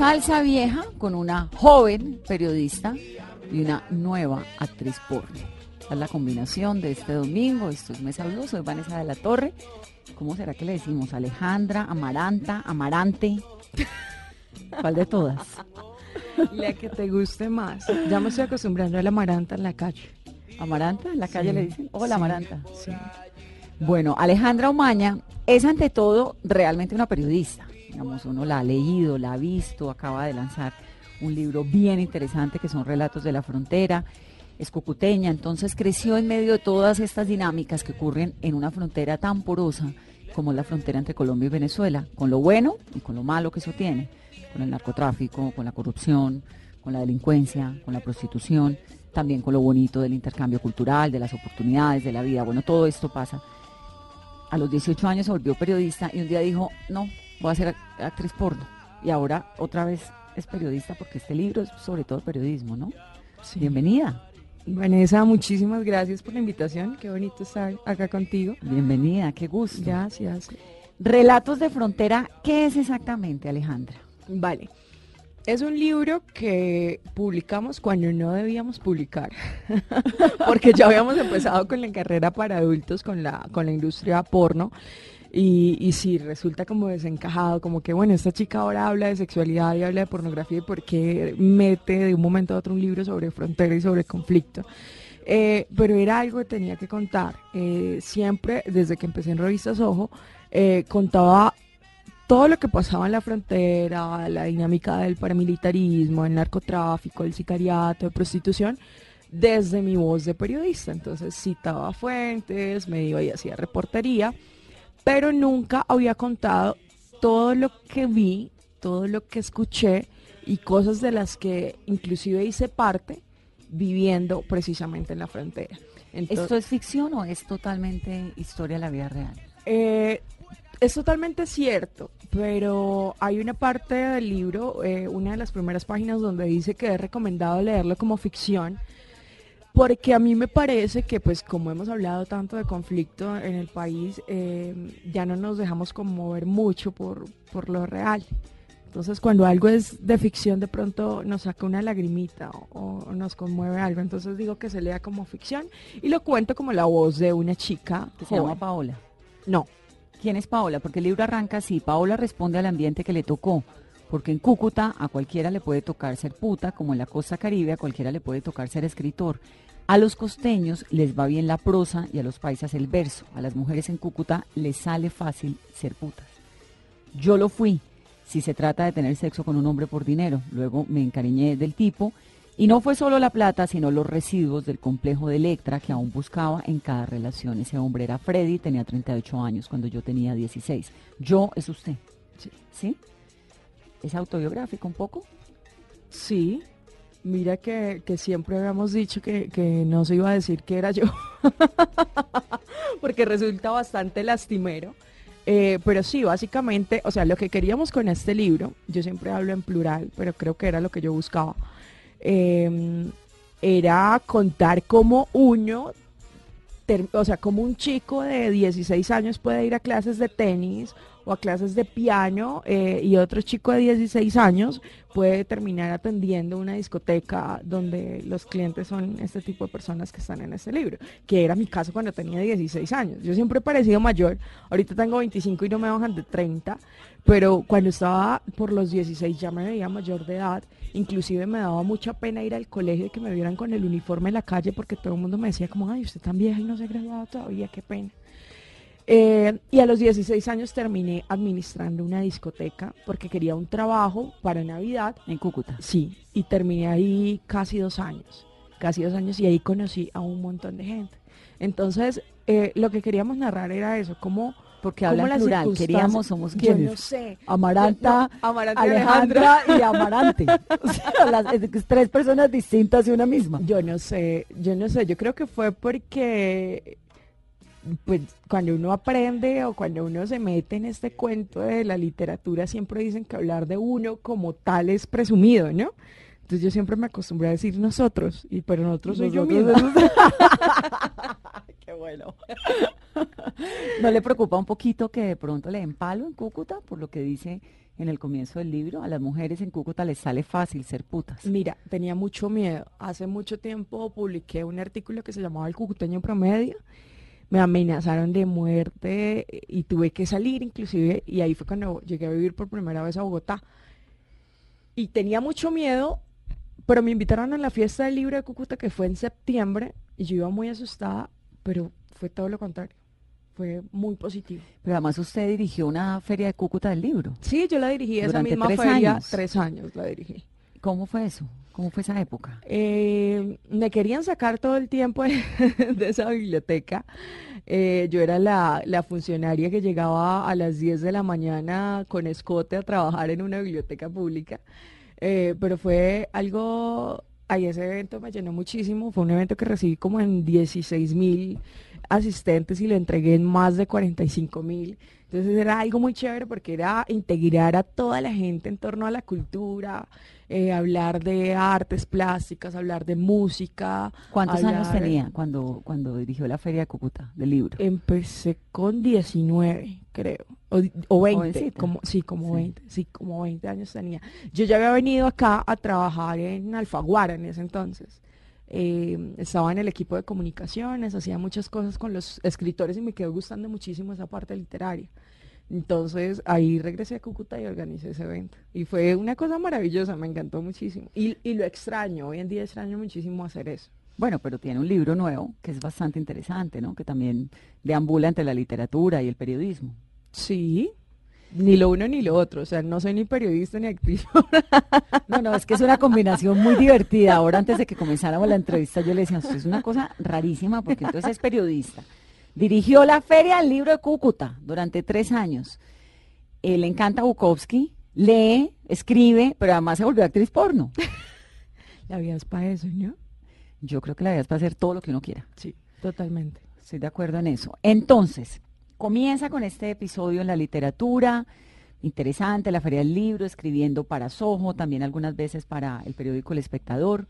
Salsa Vieja con una joven periodista y una nueva actriz porno. Esta es la combinación de este domingo. Esto es Mesa Blue, soy Vanessa de la Torre. ¿Cómo será que le decimos? Alejandra, Amaranta, Amarante. ¿Cuál de todas? La que te guste más. Ya me estoy acostumbrando a la amaranta en la calle. ¿Amaranta? ¿En la calle Sí. le dicen? Hola, Sí, Amaranta. Sí. Bueno, Alejandra Omaña es ante todo realmente una periodista. Digamos, uno la ha leído, la ha visto, acaba de lanzar un libro bien interesante que son Relatos de la Frontera. Es cucuteña, entonces creció en medio de todas estas dinámicas que ocurren en una frontera tan porosa como la frontera entre Colombia y Venezuela, con lo bueno y con lo malo que eso tiene, con el narcotráfico, con la corrupción, con la delincuencia, con la prostitución, también con lo bonito del intercambio cultural, de las oportunidades, de la vida. Bueno, todo esto pasa a los 18 años se volvió periodista y un día dijo, no, voy a ser act- actriz porno. Y ahora otra vez es periodista porque este libro es sobre todo periodismo, ¿no? Sí. Bienvenida, Vanessa, muchísimas gracias por la invitación. Qué bonito estar acá contigo. bienvenida, qué gusto. Gracias. Relatos de frontera, ¿qué es exactamente, Alejandra? Vale. Es un libro que publicamos cuando no debíamos publicar, porque ya habíamos empezado con la carrera para adultos, con la, con la industria porno, y, y sí, resulta como desencajado, como que, bueno, esta chica ahora habla de sexualidad y habla de pornografía, ¿y por qué mete de un momento a otro un libro sobre frontera y sobre conflicto? Eh, pero era algo que tenía que contar. Eh, siempre, desde que empecé en Revistas Ojo, eh, contaba todo lo que pasaba en la frontera, la dinámica del paramilitarismo, el narcotráfico, el sicariato, de prostitución, desde mi voz de periodista. Entonces citaba fuentes, me iba y hacía reportería, pero nunca había contado todo lo que vi, todo lo que escuché y cosas de las que inclusive hice parte viviendo precisamente en la frontera. Entonces, ¿Esto es ficción o es totalmente historia de la vida real? eh, es totalmente cierto, pero hay una parte del libro, eh, una de las primeras páginas donde dice que es recomendado leerlo como ficción, porque a mí me parece que pues como hemos hablado tanto de conflicto en el país, eh, ya no nos dejamos conmover mucho por, por lo real. Entonces cuando algo es de ficción de pronto nos saca una lagrimita o, o nos conmueve algo. Entonces digo que se lea como ficción y lo cuento como la voz de una chica Que se llama. Paola. No, ¿Quién es Paola? Porque el libro arranca así. Paola responde al ambiente que le tocó. Porque en Cúcuta a cualquiera le puede tocar ser puta, como en la costa caribe a cualquiera le puede tocar ser escritor. A los costeños les va bien la prosa y a los paisas el verso. A las mujeres en Cúcuta les sale fácil ser putas. Yo lo fui, si se trata de tener sexo con un hombre por dinero. Luego me encariñé del tipo y no fue solo la plata, sino los residuos del complejo de Electra que aún buscaba en cada relación. Ese hombre era Freddy, tenía 38 años cuando yo tenía 16. Yo es usted. Sí. ¿Sí? ¿Es autobiográfico un poco? Sí, mira que, que siempre habíamos dicho que, que no se iba a decir que era yo, porque resulta bastante lastimero. Eh, pero sí, básicamente, o sea, lo que queríamos con este libro, yo siempre hablo en plural, pero creo que era lo que yo buscaba, eh, era contar cómo uno, o sea, cómo un chico de 16 años puede ir a clases de tenis o a clases de piano eh, y otro chico de 16 años puede terminar atendiendo una discoteca donde los clientes son este tipo de personas que están en este libro, que era mi caso cuando tenía 16 años. Yo siempre he parecido mayor, ahorita tengo 25 y no me bajan de 30, pero cuando estaba por los 16 ya me veía mayor de edad, inclusive me daba mucha pena ir al colegio y que me vieran con el uniforme en la calle porque todo el mundo me decía como, ay, usted tan vieja y no se ha graduado todavía, qué pena. Eh, y a los 16 años terminé administrando una discoteca porque quería un trabajo para Navidad. En Cúcuta. Sí, y terminé ahí casi dos años, casi dos años y ahí conocí a un montón de gente. Entonces, eh, lo que queríamos narrar era eso, cómo... Porque habla las plural, queríamos, somos Yo quiénes. no sé. Amaranta, No, Amaranta y Alejandra y Amarante. O sea, las- es- tres personas distintas y una misma. Yo no sé, yo no sé, yo creo que fue porque pues cuando uno aprende o cuando uno se mete en este cuento de la literatura siempre dicen que hablar de uno como tal es presumido, ¿no? Entonces yo siempre me acostumbré a decir nosotros, y pero nosotros soy yo misma. Qué bueno. ¿No le preocupa un poquito que de pronto le den palo en Cúcuta? Por lo que dice en el comienzo del libro, a las mujeres en Cúcuta les sale fácil ser putas. Mira, tenía mucho miedo. Hace mucho tiempo publiqué un artículo que se llamaba El Cucuteño Promedio. Me amenazaron de muerte y tuve que salir inclusive y ahí fue cuando llegué a vivir por primera vez a Bogotá. Y tenía mucho miedo, pero me invitaron a la fiesta del libro de Cúcuta que fue en septiembre y yo iba muy asustada, pero fue todo lo contrario. Fue muy positivo. Pero además usted dirigió una feria de Cúcuta del libro. Sí, yo la dirigí esa Durante misma tres feria, años. tres años la dirigí. ¿Cómo fue eso? ¿Cómo fue esa época? Eh, me querían sacar todo el tiempo de, de esa biblioteca. Eh, yo era la, la funcionaria que llegaba a las 10 de la mañana con escote a trabajar en una biblioteca pública. Eh, pero fue algo, ahí ese evento me llenó muchísimo. Fue un evento que recibí como en 16 mil asistentes y lo entregué en más de 45 mil. Entonces era algo muy chévere porque era integrar a toda la gente en torno a la cultura, eh, hablar de artes plásticas, hablar de música. ¿Cuántos años tenía cuando, cuando dirigió la feria de Cúcuta del libro? Empecé con 19, creo, o, o 20, Jovencita. como, sí, como Sí. 20, sí, como 20 años tenía. Yo ya había venido acá a trabajar en Alfaguara en ese entonces. Eh, estaba en el equipo de comunicaciones, hacía muchas cosas con los escritores y me quedó gustando muchísimo esa parte literaria. Entonces ahí regresé a Cúcuta y organicé ese evento. Y fue una cosa maravillosa, me encantó muchísimo. Y, y lo extraño, hoy en día extraño muchísimo hacer eso. Bueno, pero tiene un libro nuevo que es bastante interesante, ¿no? Que también deambula entre la literatura y el periodismo. Sí, ni lo uno ni lo otro, o sea, no soy ni periodista ni actriz. No, no, es que es una combinación muy divertida. Ahora, antes de que comenzáramos la entrevista, yo le decía, usted es una cosa rarísima, porque entonces es periodista. Dirigió la Feria del Libro de Cúcuta durante tres años. Eh, le encanta Bukowski, lee, escribe, pero además se volvió actriz porno. La vida es para eso, ¿no? Yo creo que la vida es para hacer todo lo que uno quiera. Sí, totalmente. Estoy de acuerdo en eso. Entonces, comienza con este episodio en la literatura, interesante, la Feria del Libro, escribiendo para Soho, también algunas veces para el periódico El Espectador.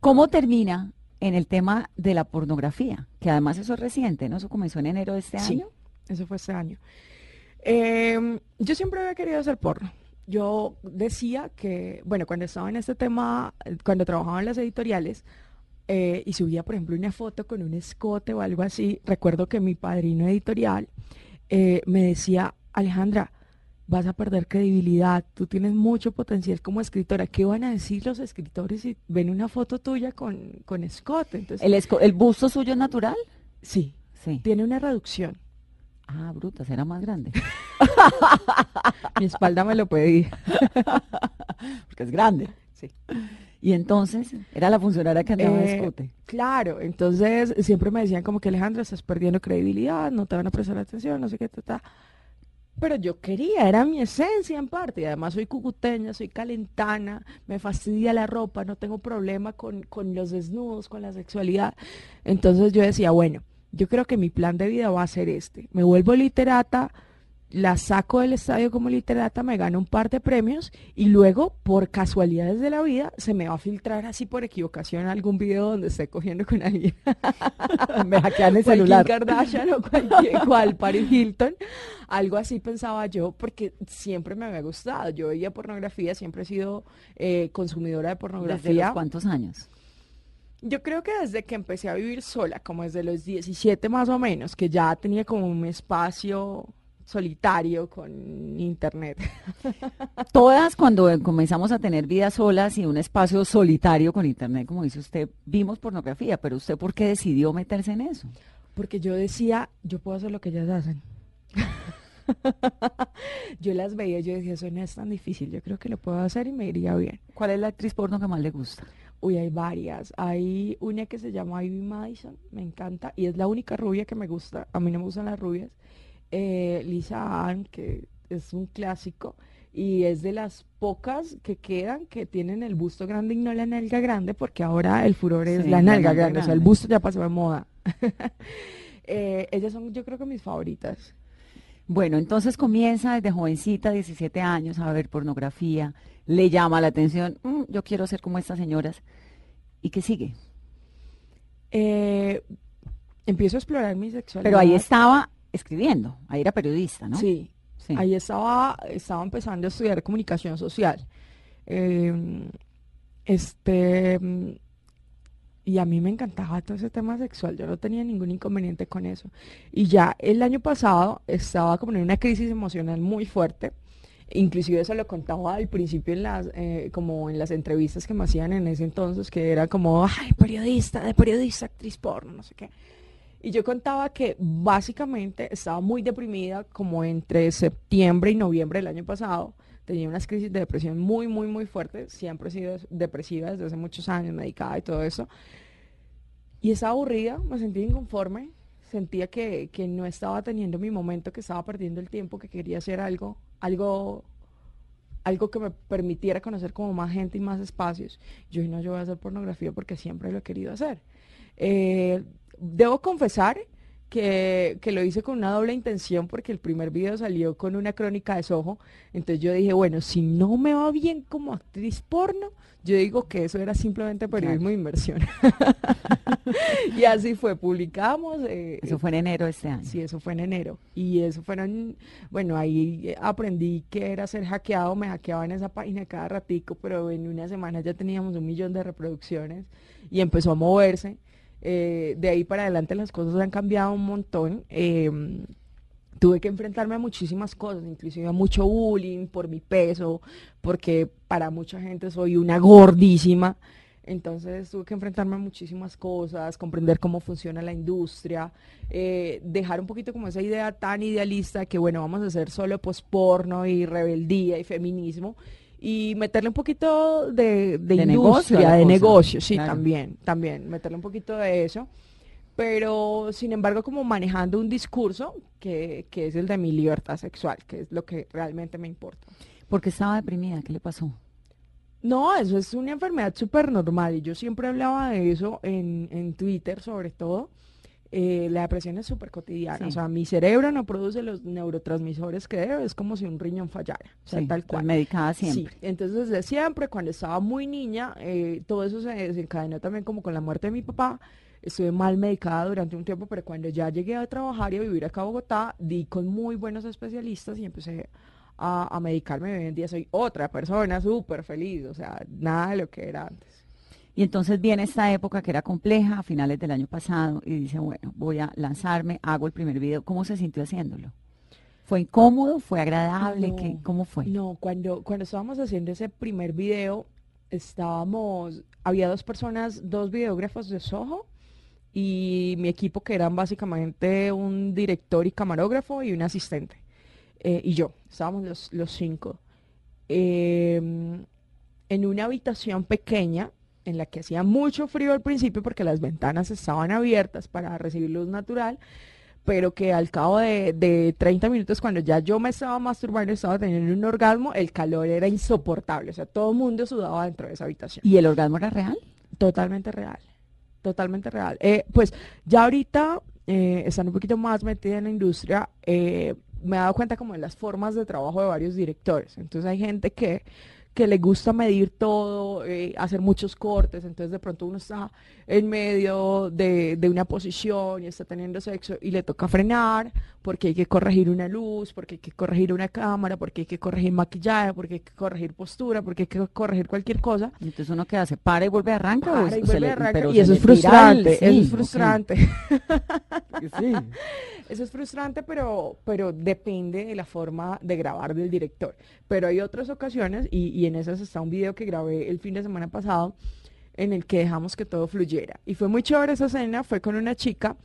¿Cómo termina en el tema de la pornografía? Que además eso es reciente, ¿no? Eso comenzó en enero de este Sí. año. Eso fue este año. Eh, yo siempre había querido hacer porno. Yo decía que, bueno, cuando estaba en este tema, cuando trabajaba en las editoriales eh, y subía, por ejemplo, una foto con un escote o algo así, recuerdo que mi padrino editorial eh, me decía, Alejandra, vas a perder credibilidad, tú tienes mucho potencial como escritora. ¿Qué van a decir los escritores si ven una foto tuya con, con escote? Entonces, ¿El, esco- ¿El busto suyo es natural? sí, Sí. tiene una reducción. Ah, bruta, será más grande. Mi espalda me lo pedí. Porque es grande. Sí. Y entonces, era la funcionaria que andaba Eh, escote. Claro, entonces siempre me decían como que Alejandra, estás perdiendo credibilidad, no te van a prestar atención, no sé qué, ta, ta. Pero yo quería, era mi esencia en parte, y además soy cucuteña, soy calentana, me fastidia la ropa, no tengo problema con, con los desnudos, con la sexualidad. Entonces yo decía, bueno, yo creo que mi plan de vida va a ser este. Me vuelvo literata, la saco del estadio como literata, me gano un par de premios y luego, por casualidades de la vida, se me va a filtrar así por equivocación algún video donde esté cogiendo con alguien. Me hackean el celular. Kardashian o cualquier, cual Paris Hilton. Algo así pensaba yo, porque siempre me había gustado. Yo veía pornografía, siempre he sido eh, consumidora de ¿Desde los pornografía. cuántos años? Yo creo que desde que empecé a vivir sola, como desde los 17 más o menos, que ya tenía como un espacio solitario con internet. Todas cuando comenzamos a tener vidas solas y un espacio solitario con internet, como dice usted, vimos pornografía, pero usted ¿por qué decidió meterse en eso? Porque yo decía, yo puedo hacer lo que ellas hacen. yo las veía, yo decía, eso no es tan difícil, yo creo que lo puedo hacer y me iría bien. ¿Cuál es la actriz porno que más le gusta? Uy, hay varias. Hay una que se llama Ivy Madison, me encanta, y es la única rubia que me gusta. A mí no me gustan las rubias. Eh, Lisa Ann, que es un clásico, y es de las pocas que quedan que tienen el busto grande y no la nalga grande, porque ahora el furor es Sí, la la nalga grande, o sea, el busto ya pasó de moda. Eh, ellas son, yo creo que mis favoritas. Bueno, entonces comienza desde jovencita, 17 años, a ver pornografía, le llama la atención, "Mm, yo quiero ser como estas señoras. ¿Y qué sigue? Eh, empiezo a explorar mi sexualidad. Pero ahí estaba escribiendo, ahí era periodista, ¿no? Sí, Sí. Ahí estaba, estaba empezando a estudiar comunicación social. Eh, este, y a mí me encantaba todo ese tema sexual, yo no tenía ningún inconveniente con eso. Y ya el año pasado estaba como en una crisis emocional muy fuerte. Inclusive eso lo contaba al principio en las, eh, como en las entrevistas que me hacían en ese entonces, que era como, ay, periodista, de periodista, actriz porno, no sé qué. Y yo contaba que básicamente estaba muy deprimida como entre septiembre y noviembre del año pasado. Tenía unas crisis de depresión muy, muy, muy fuertes. Siempre he sido depresiva desde hace muchos años, medicada y todo eso. Y estaba aburrida, me sentía inconforme. Sentía que, que no estaba teniendo mi momento, que estaba perdiendo el tiempo, que quería hacer algo, algo, algo que me permitiera conocer como más gente y más espacios. Yo dije, no, yo voy a hacer pornografía porque siempre lo he querido hacer. Eh, debo confesar que, que lo hice con una doble intención porque el primer video salió con una crónica de Soho. Entonces yo dije, bueno, si no me va bien como actriz porno, yo digo que eso era simplemente periodismo de inversión. y así fue, publicamos. eh, Eso fue en enero de este año. Sí, eso fue en enero. Y eso fueron, bueno, ahí eh, aprendí que era ser hackeado, me hackeaba en esa página cada ratico, pero en una semana ya teníamos un millón de reproducciones y empezó a moverse. Eh, de ahí para adelante las cosas han cambiado un montón. Em, tuve que enfrentarme a muchísimas cosas, inclusive a mucho bullying por mi peso, porque para mucha gente soy una gordísima. Entonces tuve que enfrentarme a muchísimas cosas, comprender cómo funciona la industria, eh, dejar un poquito como esa idea tan idealista que bueno, vamos a hacer solo posporno y rebeldía y feminismo y meterle un poquito de, de negocio industria, la de cosa, negocio, sí, claro. también, también, meterle un poquito de eso pero sin embargo como manejando un discurso que, que es el de mi libertad sexual, que es lo que realmente me importa. Porque estaba deprimida, ¿qué le pasó? No, eso es una enfermedad súper normal y yo siempre hablaba de eso en, en Twitter sobre todo. Eh, la depresión es súper cotidiana, Sí. o sea, mi cerebro no produce los neurotransmisores que debe, es como si un riñón fallara, o sea, Sí, tal cual. medicada siempre. Sí, entonces desde siempre, cuando estaba muy niña, eh, todo eso se desencadenó también como con la muerte de mi papá. Estuve mal medicada durante un tiempo, pero cuando ya llegué a trabajar y a vivir acá a Bogotá, di con muy buenos especialistas y empecé a, a medicarme. Hoy en día soy otra persona súper feliz, o sea, nada de lo que era antes. Y entonces viene esta época que era compleja, a finales del año pasado, y dice, bueno, voy a lanzarme, hago el primer video. ¿Cómo se sintió haciéndolo? ¿Fue incómodo? ¿Fue agradable? No, ¿Qué, ¿Cómo fue? No, cuando, cuando estábamos haciendo ese primer video, estábamos, había dos personas, dos videógrafos de Soho y mi equipo que eran básicamente un director y camarógrafo y un asistente. eh, y yo, estábamos los, los cinco. em, en una habitación pequeña en la que hacía mucho frío al principio porque las ventanas estaban abiertas para recibir luz natural, pero que al cabo de, de 30 minutos, cuando ya yo me estaba masturbando, estaba teniendo un orgasmo, el calor era insoportable. O sea, todo el mundo sudaba dentro de esa habitación. ¿Y el orgasmo era real? Totalmente real. Totalmente real. Eh, pues ya ahorita, eh, estando un poquito más metida en la industria, eh, me he dado cuenta como de las formas de trabajo de varios directores. Entonces hay gente que que le gusta medir todo, eh, hacer muchos cortes, entonces de pronto uno está en medio de, de, una posición y está teniendo sexo y le toca frenar porque hay que corregir una luz, porque hay que corregir una cámara, porque hay que corregir maquillaje, porque hay que corregir postura, porque hay que corregir cualquier cosa. Entonces uno que hace, para y vuelve a arrancar. Para y vuelve a arrancar. Y eso es frustrante, eso es frustrante. sí. Eso es frustrante, pero, pero depende de la forma de grabar del director. Pero hay otras ocasiones, y, y en esas está un video que grabé el fin de semana pasado, en el que dejamos que todo fluyera. Y fue muy chévere esa escena, fue con una chica.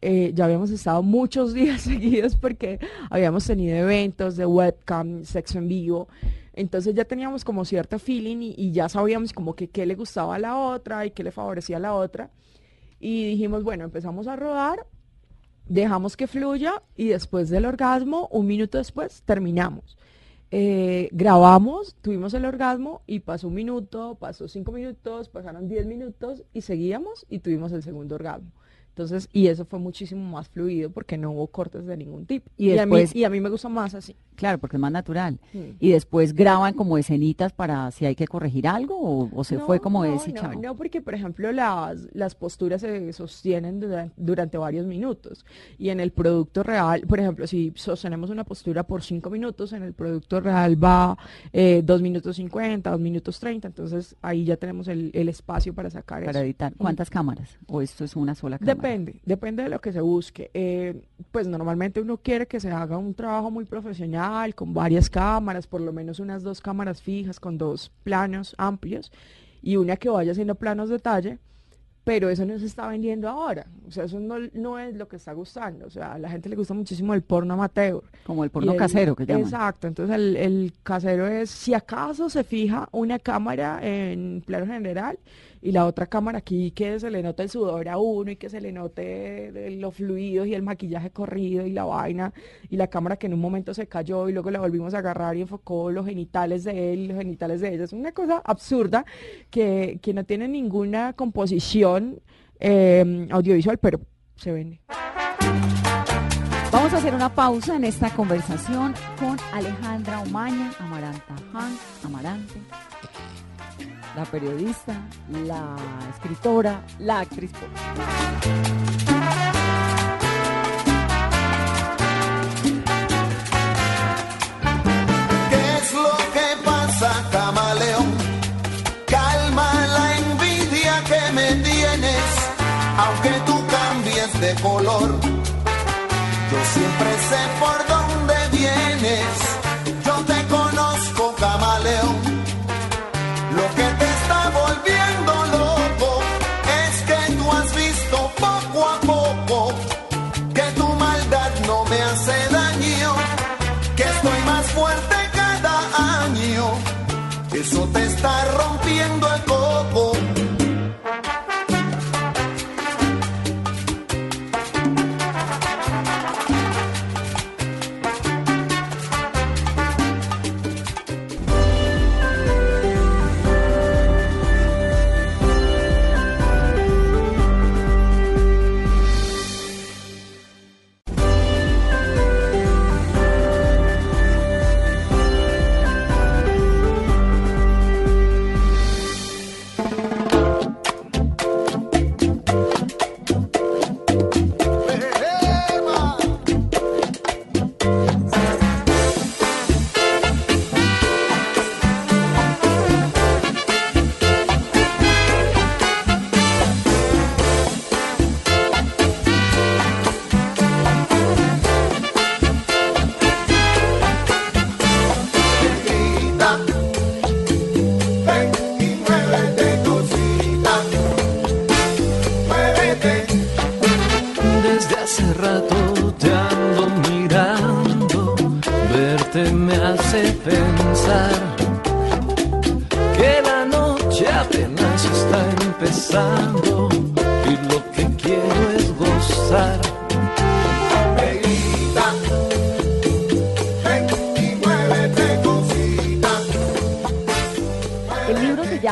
Eh, ya habíamos estado muchos días seguidos porque habíamos tenido eventos de webcam, sexo en vivo. Entonces ya teníamos como cierto feeling y, y ya sabíamos como que qué le gustaba a la otra y qué le favorecía a la otra. Y dijimos, bueno, empezamos a rodar dejamos que fluya y después del orgasmo, un minuto después, terminamos. Eh, grabamos, tuvimos el orgasmo y pasó un minuto, pasó cinco minutos, pasaron diez minutos y seguíamos y tuvimos el segundo orgasmo. Entonces, y eso fue muchísimo más fluido porque no hubo cortes de ningún tipo. Y, después, a, mí, y a mí me gusta más así. Claro, porque es más natural. Y después graban como escenitas para si hay que corregir algo o, se fue como no, ese no, No, porque por ejemplo las, las posturas se sostienen durante, varios minutos. Y en el producto real, por ejemplo, si sostenemos una postura por cinco minutos, en el producto real va eh, dos minutos cincuenta, dos minutos treinta. Entonces ahí ya tenemos el, espacio para sacar para editar. ¿Cuántas cámaras? ¿O esto es una sola cámara? Depende, depende de lo que se busque. Eh, pues normalmente uno quiere que se haga un trabajo muy profesional, con varias cámaras, por lo menos unas dos cámaras fijas, con dos planos amplios, y una que vaya haciendo planos de detalle pero eso no se está vendiendo ahora. O sea, eso no, no, es lo que está gustando. O sea, a la gente le gusta muchísimo el porno amateur. Como el porno casero que llaman. Exacto. Entonces, el, el, casero es, si acaso se fija una cámara en plano general y la otra cámara aquí que se le nota el sudor a uno y que se le note los fluidos y el maquillaje corrido y la vaina y la cámara que en un momento se cayó y luego la volvimos a agarrar y enfocó los genitales de él y los genitales de ella. Es una cosa absurda que, que no tiene ninguna composición eh, audiovisual, pero se vende. Vamos a hacer una pausa en esta conversación con Alejandra Omaña, Amaranta Han, Amarante la periodista, la escritora, la actriz. ¿Qué es lo que pasa, camaleón? De color. Yo siempre sé por dónde vienes, yo te conozco, camaleón. Lo que te está volviendo loco es que tú has visto poco a poco que tu maldad no me hace daño, que estoy más fuerte cada año. Eso te está rompiendo el coco.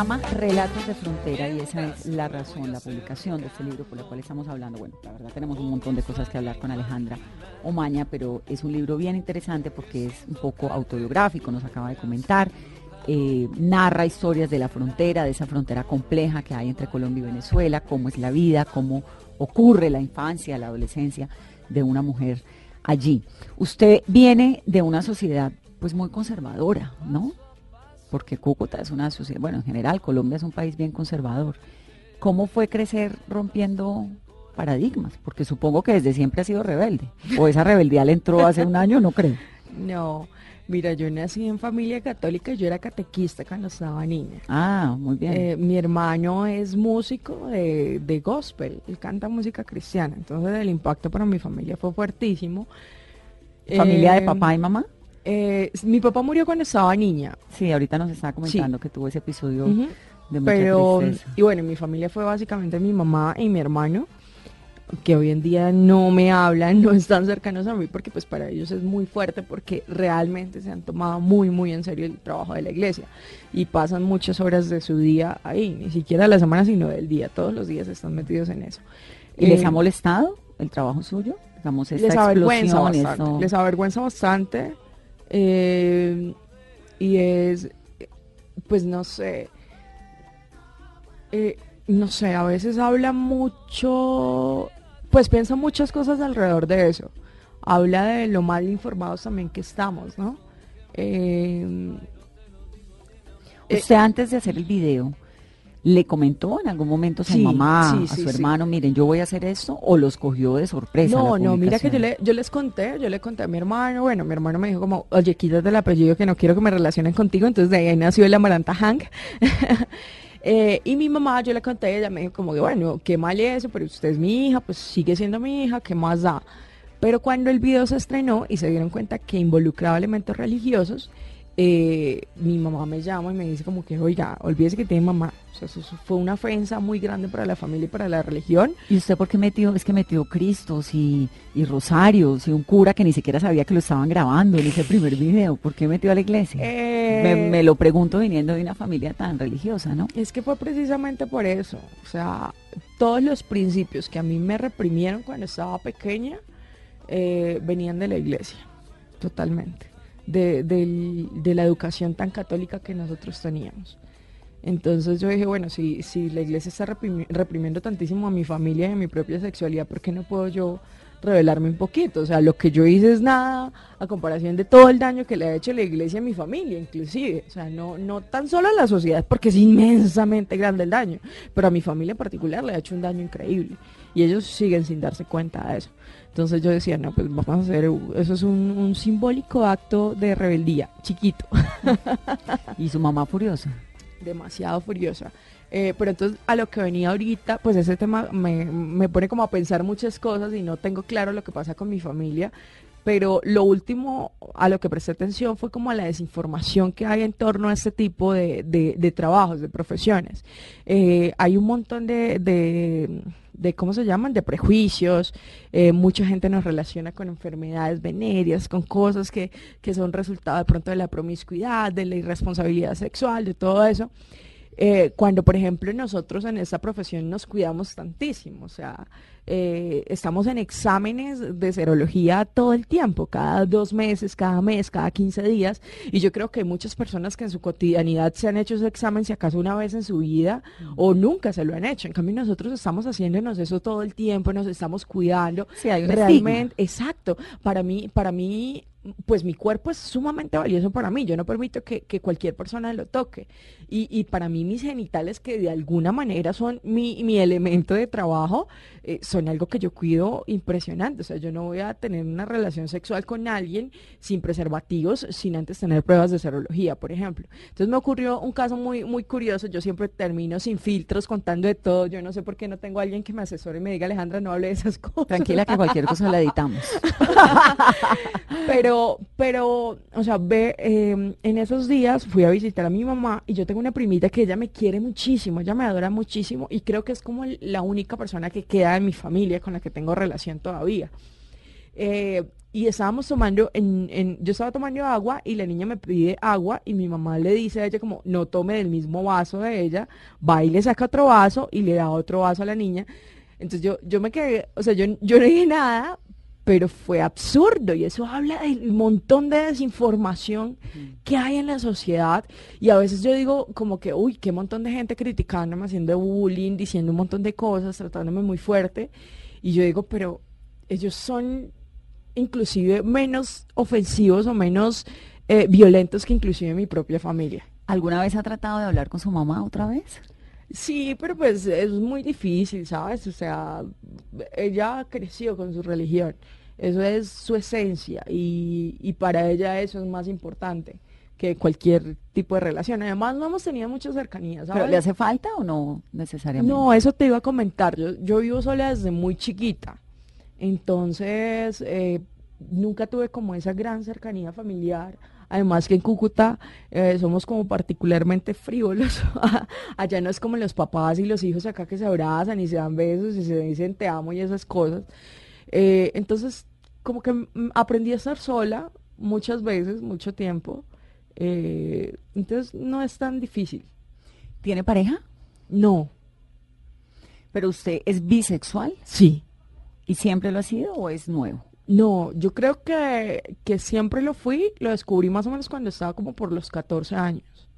Llama Relatos de Frontera y esa es la razón, la publicación de este libro por el cual estamos hablando. Bueno, la verdad tenemos un montón de cosas que hablar con Alejandra Omaña, pero es un libro bien interesante porque es un poco autobiográfico, nos acaba de comentar. Eh, narra historias de la frontera, de esa frontera compleja que hay entre Colombia y Venezuela, cómo es la vida, cómo ocurre la infancia, la adolescencia de una mujer allí. Usted viene de una sociedad pues muy conservadora, ¿no? Porque Cúcuta es una sociedad, bueno, en general Colombia es un país bien conservador. ¿Cómo fue crecer rompiendo paradigmas? Porque supongo que desde siempre ha sido rebelde. O esa rebeldía le entró hace un año, no creo. No, mira, yo nací en familia católica, yo era catequista cuando estaba niña. Ah, muy bien. Eh, mi hermano es músico de, de gospel, él canta música cristiana, entonces el impacto para mi familia fue fuertísimo. ¿Familia de Eh, papá y mamá? Eh, mi papá murió cuando estaba niña, Sí, ahorita nos estaba comentando que tuvo ese episodio Ujú. de mucha pero tristeza. y bueno, mi familia fue básicamente mi mamá y mi hermano, que hoy en día no me hablan, no están cercanos a mí porque pues para ellos es muy fuerte porque realmente se han tomado muy muy en serio el trabajo de la iglesia y pasan muchas horas de su día ahí, ni siquiera la semana sino del día, todos los días están metidos en eso. ¿Y les Eh, ha molestado el trabajo suyo? Digamos, esta les avergüenza bastante, esto- les avergüenza bastante eh, y es pues no sé. Eh, no sé a veces habla mucho pues piensa muchas cosas alrededor de eso. Habla de lo mal informados también que estamos no Eh, Usted antes de hacer el video, ¿le comentó en algún momento a su Sí, mamá, sí, a su sí, hermano, miren, yo voy a hacer esto, o los cogió de sorpresa? No, no, mira que yo, publicación? le, yo les conté, yo le conté a mi hermano, bueno, mi hermano me dijo como, oye, quítate el apellido que no quiero que me relacionen contigo, entonces de ahí nació el Amaranta Hank. Eh, y mi mamá, yo le conté, ella me dijo como que, bueno, qué mal eso, pero usted es mi hija, pues sigue siendo mi hija, ¿qué más da? Pero cuando el video se estrenó y se dieron cuenta que involucraba elementos religiosos, eh, mi mamá me llama y me dice como que, oiga, olvídese que tiene mamá. Sea, eso, fue una ofensa muy grande para la familia y para la religión. ¿Y usted por qué metió? Es que metió Cristos y, y Rosarios y un cura que ni siquiera sabía que lo estaban grabando en ese primer video. ¿Por qué metió a la iglesia? Eh, me, me lo pregunto viniendo de una familia tan religiosa, ¿no? Es que fue precisamente por eso. O sea, todos los principios que a mí me reprimieron cuando estaba pequeña eh, venían de la iglesia, totalmente. De la educación tan católica que nosotros teníamos. Entonces yo dije, bueno, si, si la iglesia está reprimi- reprimiendo tantísimo a mi familia y a mi propia sexualidad, ¿por qué no puedo yo revelarme un poquito? O sea, lo que yo hice es nada a comparación de todo el daño que le ha hecho la iglesia a mi familia, inclusive. O sea, no, no tan solo a la sociedad, porque es inmensamente grande el daño, pero a mi familia en particular le ha hecho un daño increíble. Y ellos siguen sin darse cuenta de eso. Entonces yo decía, no, pues vamos a hacer, eso es un, un simbólico acto de rebeldía, chiquito Y su mamá furiosa. Demasiado furiosa. Eh, pero entonces a lo que venía ahorita, pues ese tema me, me pone como a pensar muchas cosas y no tengo claro lo que pasa con mi familia. Pero lo último a lo que presté atención fue como a la desinformación que hay en torno a este tipo de, de- trabajos, de profesiones. Eh, hay un montón de, de, ¿cómo se llaman? De prejuicios. Eh, mucha gente nos relaciona con enfermedades venéreas, con cosas que, que son resultado de pronto de la promiscuidad, de la irresponsabilidad sexual, de todo eso. Eh, cuando, por ejemplo, nosotros en esta profesión nos cuidamos tantísimo, o sea, eh, estamos en exámenes de serología todo el tiempo, cada dos meses, cada mes, cada 15 días, y yo creo que hay muchas personas que en su cotidianidad se han hecho ese examen, si acaso una vez en su vida, o nunca se lo han hecho. En cambio, nosotros estamos haciéndonos eso todo el tiempo, nos estamos cuidando. Sí, hay un Realmente, exacto. Para mí, para mí, pues mi cuerpo es sumamente valioso para mí. Yo no permito que, que cualquier persona lo toque. Y, y para mí mis genitales, que de alguna manera son mi, mi elemento de trabajo, eh, son algo que yo cuido impresionante. O sea, yo no voy a tener una relación sexual con alguien sin preservativos, sin antes tener pruebas de serología, por ejemplo. Entonces me ocurrió un caso muy, muy curioso. Yo siempre termino sin filtros contando de todo. Yo no sé por qué no tengo a alguien que me asesore y me diga, Alejandra, no hable de esas cosas. Tranquila que cualquier cosa la editamos. Pero, pero, o sea, ve, eh, en esos días fui a visitar a mi mamá y yo tengo una primita que ella me quiere muchísimo, ella me adora muchísimo y creo que es como la única persona que queda en mi familia con la que tengo relación todavía. Eh, y estábamos tomando, en- yo estaba tomando agua y la niña me pide agua y mi mamá le dice a ella como no tome del mismo vaso de ella, va y le saca otro vaso y le da otro vaso a la niña. Entonces yo, yo me quedé, o sea, yo, yo no dije nada, pero fue absurdo y eso habla del montón de desinformación que hay en la sociedad y a veces yo digo como que, uy, qué montón de gente criticándome, haciendo bullying, diciendo un montón de cosas, tratándome muy fuerte y yo digo, pero ellos son inclusive menos ofensivos o menos eh, violentos que inclusive mi propia familia. ¿Alguna vez ha tratado de hablar con su mamá otra vez? Sí, pero pues es muy difícil, ¿sabes? O sea, ella creció con su religión, eso es su esencia y, y para ella eso es más importante que cualquier tipo de relación. Además, no hemos tenido mucha cercanía, ¿Pero ¿sabes? le hace falta o no necesariamente? No, eso te iba a comentar. Yo, yo vivo sola desde muy chiquita. Entonces, eh, nunca tuve como esa gran cercanía familiar. Además que en Cúcuta eh, somos como particularmente frívolos. Allá no es como los papás y los hijos acá que se abrazan y se dan besos y se dicen te amo y esas cosas. Eh, entonces, como que mm, aprendí a estar sola muchas veces, mucho tiempo. Eh, entonces, no es tan difícil. ¿Tiene pareja? No, ¿Pero usted es bisexual? sí. ¿Y siempre lo ha sido o es nuevo? No, yo creo que, que siempre lo fui, lo descubrí más o menos cuando estaba como por los 14 años.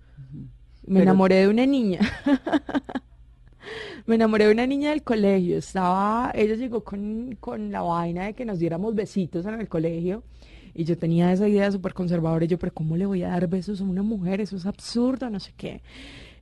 Me Pero- enamoré de una niña. Me enamoré de una niña del colegio. Estaba, ella llegó con, con la vaina de que nos diéramos besitos en el colegio. Y yo tenía esa idea súper conservadora. Y yo, pero ¿cómo le voy a dar besos a una mujer? Eso es absurdo, no sé qué.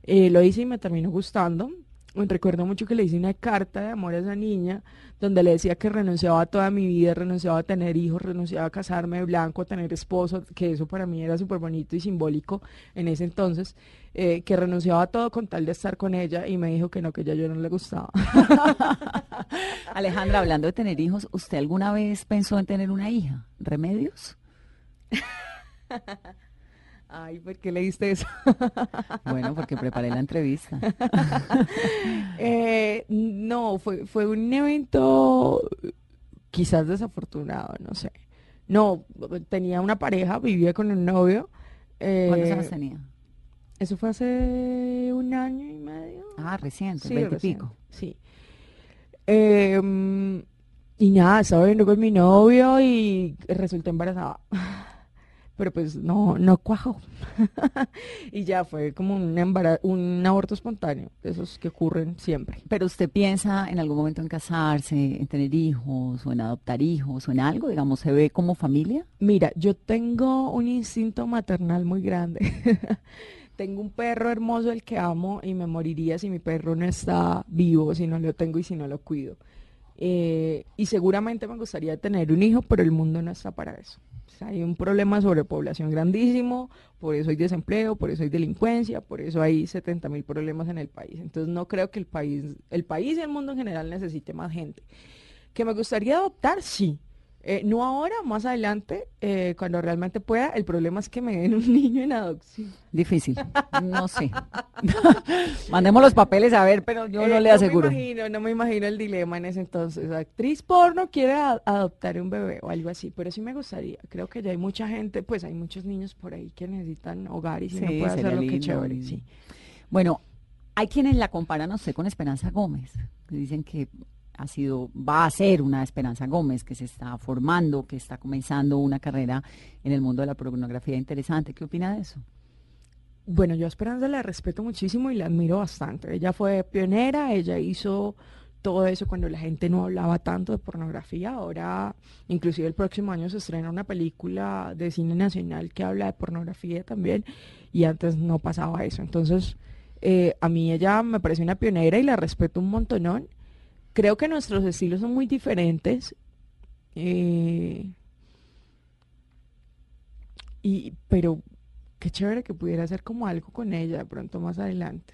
Eh, lo hice y me terminó gustando. Recuerdo mucho que le hice una carta de amor a esa niña, donde le decía que renunciaba a toda mi vida, renunciaba a tener hijos, renunciaba a casarme de blanco, a tener esposo, que eso para mí era súper bonito y simbólico en ese entonces, eh, que renunciaba a todo con tal de estar con ella y me dijo que no, que ya yo no le gustaba. Alejandra, hablando de tener hijos, ¿usted alguna vez pensó en tener una hija? ¿Remedios? Ay, ¿por qué le diste eso? Bueno, porque preparé la entrevista. Eh, no, fue, fue un evento quizás desafortunado, no sé. No, tenía una pareja, vivía con un novio. eh, ¿Cuántos años tenía? Eso fue hace un año y medio. Ah, reciente, Sí, y pico. Sí. Em, y nada, estaba viviendo con mi novio y resulté embarazada. Pero pues no, no cuajó. y ya fue como un, embara- un aborto espontáneo, esos que ocurren siempre. Pero usted piensa en algún momento en casarse, en tener hijos, o en adoptar hijos, o en algo, digamos, ¿se ve como familia? Mira, yo tengo un instinto maternal muy grande. tengo un perro hermoso el que amo y me moriría si mi perro no está vivo, si no lo tengo y si no lo cuido. Eh, y seguramente me gustaría tener un hijo, pero el mundo no está para eso. Hay un problema de sobrepoblación grandísimo, por eso hay desempleo, por eso hay delincuencia, por eso hay 70 mil problemas en el país. Entonces no creo que el país, el país y el mundo en general necesite más gente. Que me gustaría adoptar, sí. Eh, no ahora, más adelante, eh, cuando realmente pueda. El problema es que me den un niño en adopción. Difícil, no sé. Mandemos los papeles a ver, pero yo no Eh, le aseguro. me imagino, no me imagino el dilema en ese entonces. Actriz porno quiere a- adoptar un bebé o algo así, pero sí me gustaría. Creo que ya hay mucha gente, pues hay muchos niños por ahí que necesitan hogar y si no puede hacerlo, qué lindo, chévere. Sí. Bueno, hay quienes la comparan a usted con Esperanza Gómez, que dicen que ha sido, va a ser una Esperanza Gómez, que se está formando, que está comenzando una carrera en el mundo de la pornografía interesante. ¿Qué opina de eso? Bueno, yo a Esperanza la respeto muchísimo y la admiro bastante. Ella fue pionera, ella hizo todo eso cuando la gente no hablaba tanto de pornografía. Ahora, inclusive el próximo año se estrena una película de cine nacional que habla de pornografía también y antes no pasaba eso. Entonces, eh, a mí ella me parece una pionera y la respeto un montonón. Creo que nuestros estilos son muy diferentes. eh, y, pero qué chévere que pudiera hacer como algo con ella de pronto más adelante.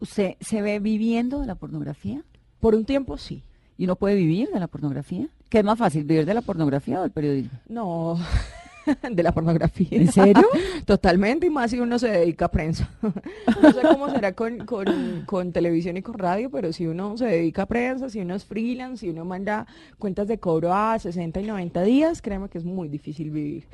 ¿Usted se ve viviendo de la pornografía? Por un tiempo sí. ¿Y uno puede vivir de la pornografía? ¿Qué es más fácil, vivir de la pornografía o del periodismo? No, de la pornografía. ¿En serio? Totalmente, y más si uno se dedica a prensa. no sé cómo será con, con, con televisión y con radio, pero si uno se dedica a prensa, si uno es freelance, si uno manda cuentas de cobro a 60 y 90 días, créeme que es muy difícil vivir.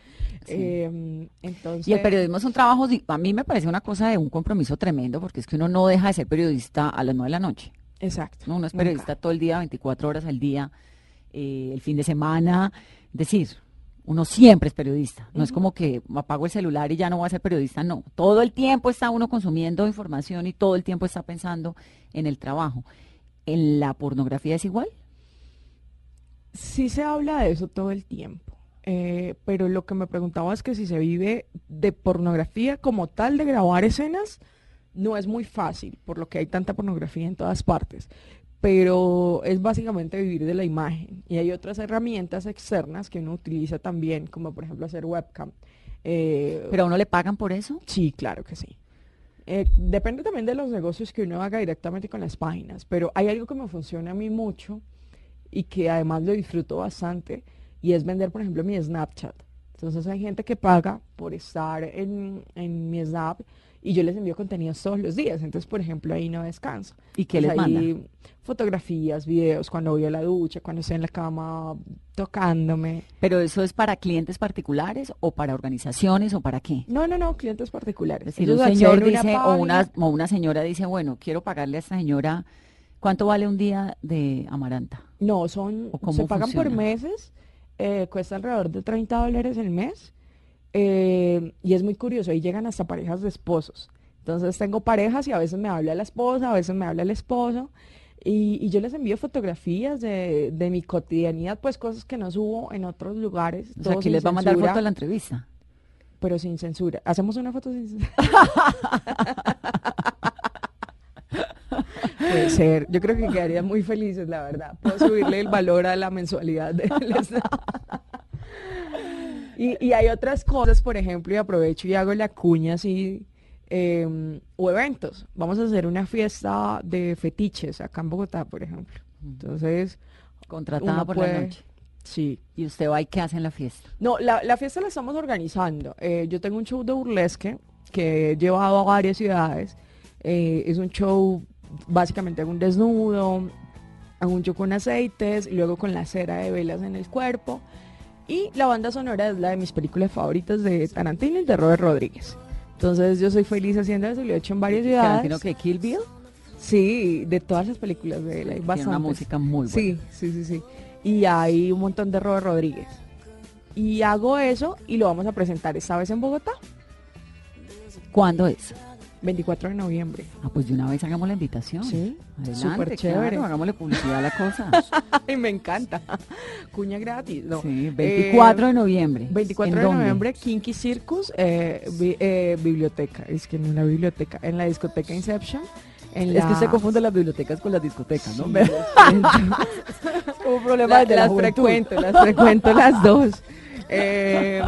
Eh, entonces, Y el periodismo es un trabajo, a mí me parece una cosa de un compromiso tremendo, porque es que uno no deja de ser periodista a las 9 de la noche. Exacto. ¿no? Uno es nunca. periodista todo el día, 24 horas al día, eh, el fin de semana. Decir, uno siempre es periodista. No es como que apago el celular y ya no voy a ser periodista. No, todo el tiempo está uno consumiendo información y todo el tiempo está pensando en el trabajo. ¿En la pornografía es igual? Sí se habla de eso todo el tiempo, eh, pero lo que me preguntaba es que si se vive de pornografía como tal, de grabar escenas, no es muy fácil, por lo que hay tanta pornografía en todas partes, pero es básicamente vivir de la imagen. Y hay otras herramientas externas que uno utiliza también, como por ejemplo hacer webcam. Eh, ¿Pero a uno le pagan por eso? Sí, claro que sí. Eh, depende también de los negocios que uno haga directamente con las páginas, pero hay algo que me funciona a mí mucho y que además lo disfruto bastante y es vender, por ejemplo, mi Snapchat. Entonces hay gente que paga por estar en, en mi Snap y yo les envío contenidos todos los días. Entonces, por ejemplo, ahí no descanso. ¿Y qué Pues les manda? ahí Fotografías, videos, cuando voy a la ducha, cuando estoy en la cama tocándome. ¿Pero eso es para clientes particulares o para organizaciones o para qué? No, no, no, clientes particulares. Es decir, Ellos un señor dice, o una, o una señora dice, bueno, quiero pagarle a esta señora, ¿cuánto vale un día de amaranta? No, son, ¿O cómo se pagan por meses, eh, cuesta alrededor de 30 dólares el mes, eh, y es muy curioso, ahí llegan hasta parejas de esposos. Entonces tengo parejas y a veces me habla la esposa, a veces me habla el esposo, y, y yo les envío fotografías de, de mi cotidianidad, pues cosas que no subo en otros lugares. O sea, aquí les va a mandar foto de la entrevista. Pero sin censura. ¿Hacemos una foto sin censura? Puede ser. Yo creo que quedarían muy felices, la verdad. Puedo subirle el valor a la mensualidad del Snap. Y, y hay otras cosas, por ejemplo, y aprovecho y hago la cuña así, em, o eventos. Vamos a hacer una fiesta de fetiches acá en Bogotá, por ejemplo. Entonces, Contratada por puede- la noche. sí. Y usted va y qué hace en la fiesta. No, la, la fiesta la estamos organizando. Eh, yo tengo un show de burlesque que he llevado a varias ciudades. Eh, es un show, básicamente hago un desnudo, hago un show con aceites, y luego con la cera de velas en el cuerpo. Y la banda sonora es la de mis películas favoritas de Tarantino y de Robert Rodríguez. Entonces yo soy feliz haciendo eso y lo he hecho en varias Tarantino ciudades. que Kill Bill Sí, de todas las películas de él, hay tiene bastantes. una música muy buena. Sí, sí, sí, sí. Y hay un montón de Robert Rodríguez. Y hago eso y lo vamos a presentar esta vez en Bogotá, ¿Cuándo es? 24 de noviembre. Ah, pues de una vez hagamos la invitación. Sí, súper chévere. claro, hagámosle publicidad a la cosa. Ay, me encanta. Cuña gratis. No. Sí, 24 de Eh, noviembre. 24 ¿En de dónde? noviembre, Kinky Circus, eh, bi- eh, biblioteca. Es que en una biblioteca, en la discoteca Inception. En Es la... que usted confunde las bibliotecas con las discotecas, ¿no? Sí. Como un problema La- de la las juventud. frecuento, las frecuento las dos. Eh,